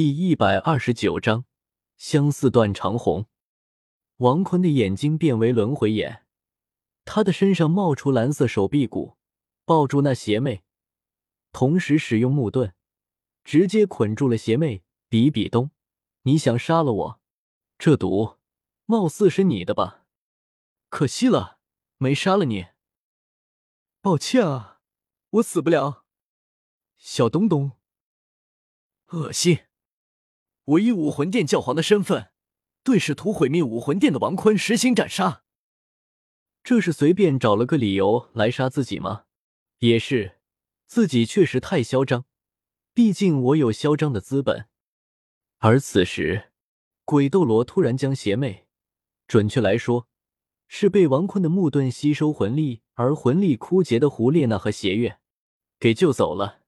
第一百二十九章，相似断肠红。王坤的眼睛变为轮回眼，他的身上冒出蓝色手臂骨，抱住那邪魅，同时使用木盾，直接捆住了邪魅。比比东，你想杀了我？这毒，貌似是你的吧？可惜了，没杀了你。抱歉啊，我死不了。小东东，恶心。我以武魂殿教皇的身份，对试图毁灭武魂殿的王坤实行斩杀。这是随便找了个理由来杀自己吗？也是，自己确实太嚣张。毕竟我有嚣张的资本。而此时，鬼斗罗突然将邪魅，准确来说，是被王坤的木盾吸收魂力而魂力枯竭的胡列娜和邪月，给救走了。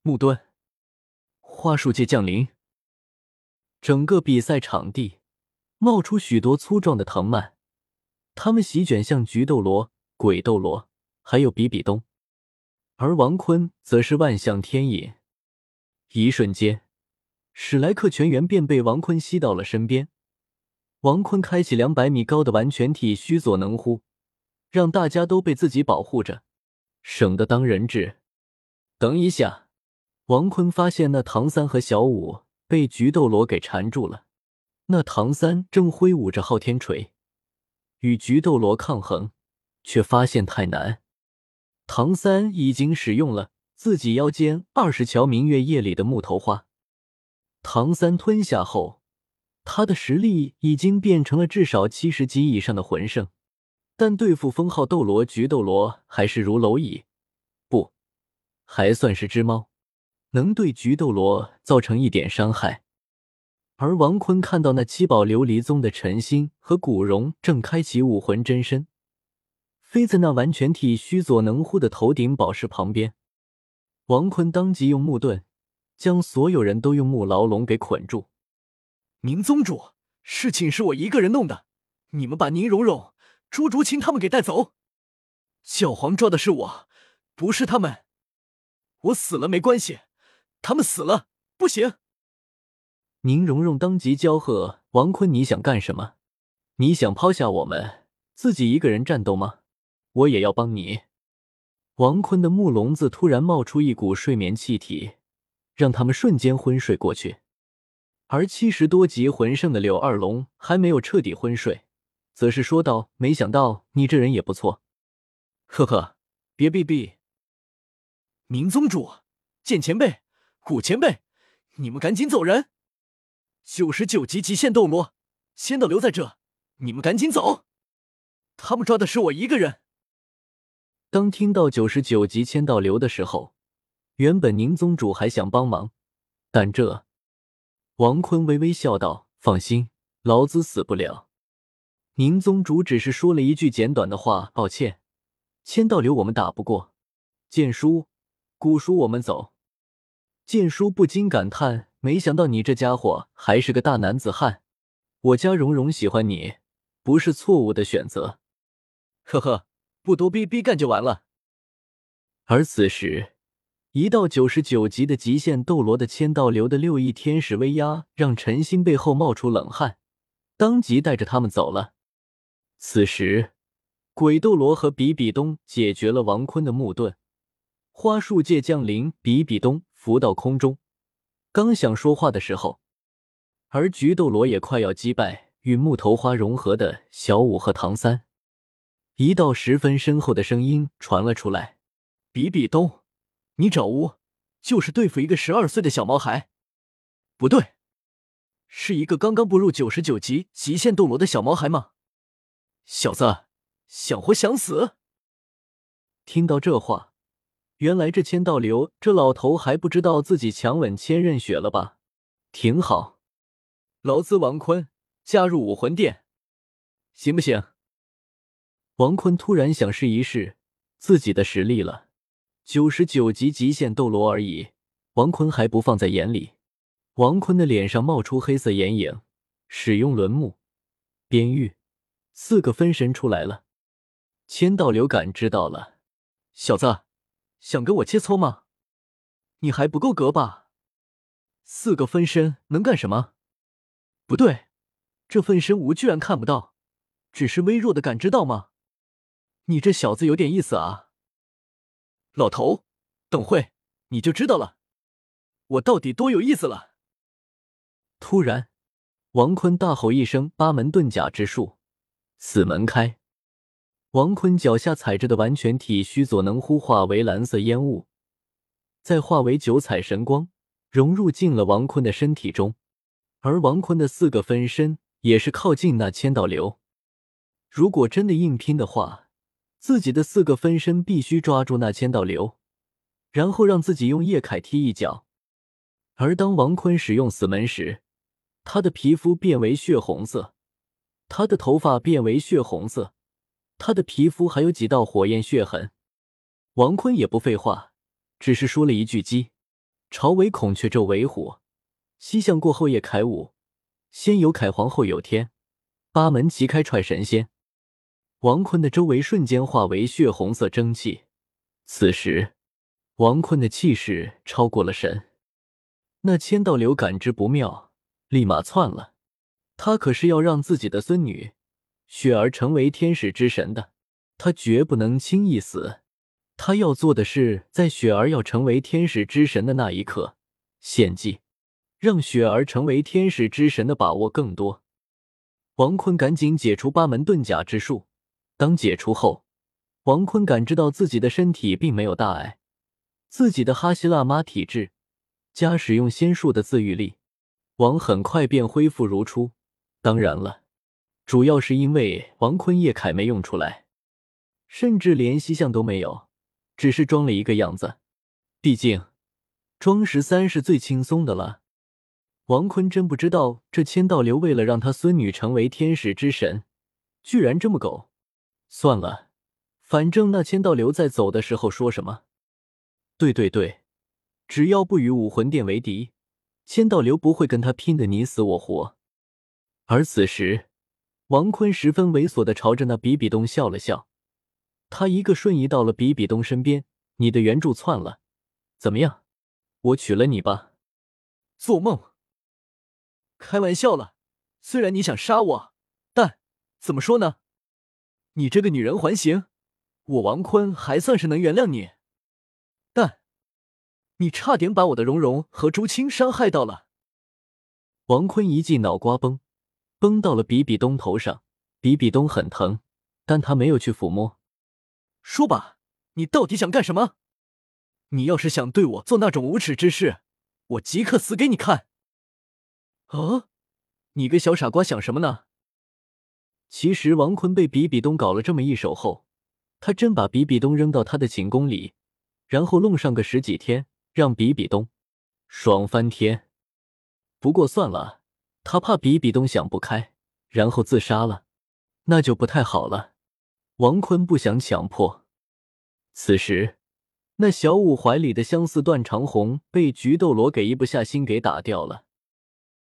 木盾，花树界降临。整个比赛场地冒出许多粗壮的藤蔓，他们席卷向菊斗罗、鬼斗罗，还有比比东，而王坤则是万象天引。一瞬间，史莱克全员便被王坤吸到了身边。王坤开启两百米高的完全体虚佐能乎，让大家都被自己保护着，省得当人质。等一下，王坤发现那唐三和小五。被菊斗罗给缠住了，那唐三正挥舞着昊天锤与菊斗罗抗衡，却发现太难。唐三已经使用了自己腰间二十桥明月夜里的木头花，唐三吞下后，他的实力已经变成了至少七十级以上的魂圣，但对付封号斗罗菊斗罗还是如蝼蚁，不，还算是只猫。能对菊斗罗造成一点伤害，而王坤看到那七宝琉璃宗的陈星和古荣正开启武魂真身，飞在那完全体虚佐能乎的头顶宝石旁边。王坤当即用木盾将所有人都用木牢笼给捆住。宁宗主，事情是我一个人弄的，你们把宁荣荣、朱竹清他们给带走。教皇抓的是我，不是他们。我死了没关系。他们死了不行！宁荣荣当即交喝王坤：“你想干什么？你想抛下我们，自己一个人战斗吗？我也要帮你。”王坤的木笼子突然冒出一股睡眠气体，让他们瞬间昏睡过去。而七十多级魂圣的柳二龙还没有彻底昏睡，则是说道：“没想到你这人也不错。”呵呵，别逼逼！明宗主，见前辈。古前辈，你们赶紧走人！九十九级极限斗罗，仙道留在这，你们赶紧走！他们抓的是我一个人。当听到九十九级千道流的时候，原本宁宗主还想帮忙，但这……王坤微微笑道：“放心，老子死不了。”宁宗主只是说了一句简短的话：“抱歉，千道流我们打不过。”剑叔、古叔，我们走。剑叔不禁感叹：“没想到你这家伙还是个大男子汉，我家蓉蓉喜欢你，不是错误的选择。”呵呵，不多逼逼干就完了。而此时，一道九十九级的极限斗罗的千道流的六翼天使威压，让陈星背后冒出冷汗，当即带着他们走了。此时，鬼斗罗和比比东解决了王坤的木盾，花树界降临，比比东。浮到空中，刚想说话的时候，而菊斗罗也快要击败与木头花融合的小五和唐三，一道十分深厚的声音传了出来：“比比东，你找乌就是对付一个十二岁的小毛孩？不对，是一个刚刚步入九十九级极限斗罗的小毛孩吗？小子，想活想死？”听到这话。原来这千道流这老头还不知道自己强吻千仞雪了吧？挺好，劳资王坤加入武魂殿，行不行？王坤突然想试一试自己的实力了，九十九级极限斗罗而已，王坤还不放在眼里。王坤的脸上冒出黑色眼影，使用轮木、边玉四个分身出来了。千道流感知到了，小子。想跟我切磋吗？你还不够格吧？四个分身能干什么？不对，这分身无居然看不到，只是微弱的感知到吗？你这小子有点意思啊！老头，等会你就知道了，我到底多有意思了。突然，王坤大吼一声：“八门遁甲之术，死门开！”王坤脚下踩着的完全体虚佐能乎化为蓝色烟雾，再化为九彩神光，融入进了王坤的身体中。而王坤的四个分身也是靠近那千道流。如果真的硬拼的话，自己的四个分身必须抓住那千道流，然后让自己用叶凯踢一脚。而当王坤使用死门时，他的皮肤变为血红色，他的头发变为血红色。他的皮肤还有几道火焰血痕，王坤也不废话，只是说了一句：“鸡。”朝为孔雀，昼为虎，西向过后叶铠舞，先有铠皇，后有天，八门齐开，踹神仙。王坤的周围瞬间化为血红色蒸汽。此时，王坤的气势超过了神。那千道流感知不妙，立马窜了。他可是要让自己的孙女。雪儿成为天使之神的，他绝不能轻易死。他要做的是，在雪儿要成为天使之神的那一刻献祭，让雪儿成为天使之神的把握更多。王坤赶紧解除八门遁甲之术。当解除后，王坤感知到自己的身体并没有大碍，自己的哈希腊妈体质加使用仙术的自愈力，王很快便恢复如初。当然了。主要是因为王坤叶凯没用出来，甚至连西像都没有，只是装了一个样子。毕竟装十三是最轻松的了。王坤真不知道这千道流为了让他孙女成为天使之神，居然这么狗。算了，反正那千道流在走的时候说什么？对对对，只要不与武魂殿为敌，千道流不会跟他拼的你死我活。而此时。王坤十分猥琐的朝着那比比东笑了笑，他一个瞬移到了比比东身边。你的援助窜了，怎么样？我娶了你吧？做梦！开玩笑了。虽然你想杀我，但怎么说呢？你这个女人还行，我王坤还算是能原谅你。但你差点把我的蓉蓉和朱青伤害到了。王坤一记脑瓜崩。崩到了比比东头上，比比东很疼，但他没有去抚摸。说吧，你到底想干什么？你要是想对我做那种无耻之事，我即刻死给你看！啊，你个小傻瓜想什么呢？其实王坤被比比东搞了这么一手后，他真把比比东扔到他的寝宫里，然后弄上个十几天，让比比东爽翻天。不过算了。他怕比比东想不开，然后自杀了，那就不太好了。王坤不想强迫。此时，那小五怀里的相思断肠红被菊斗罗给一不下心给打掉了。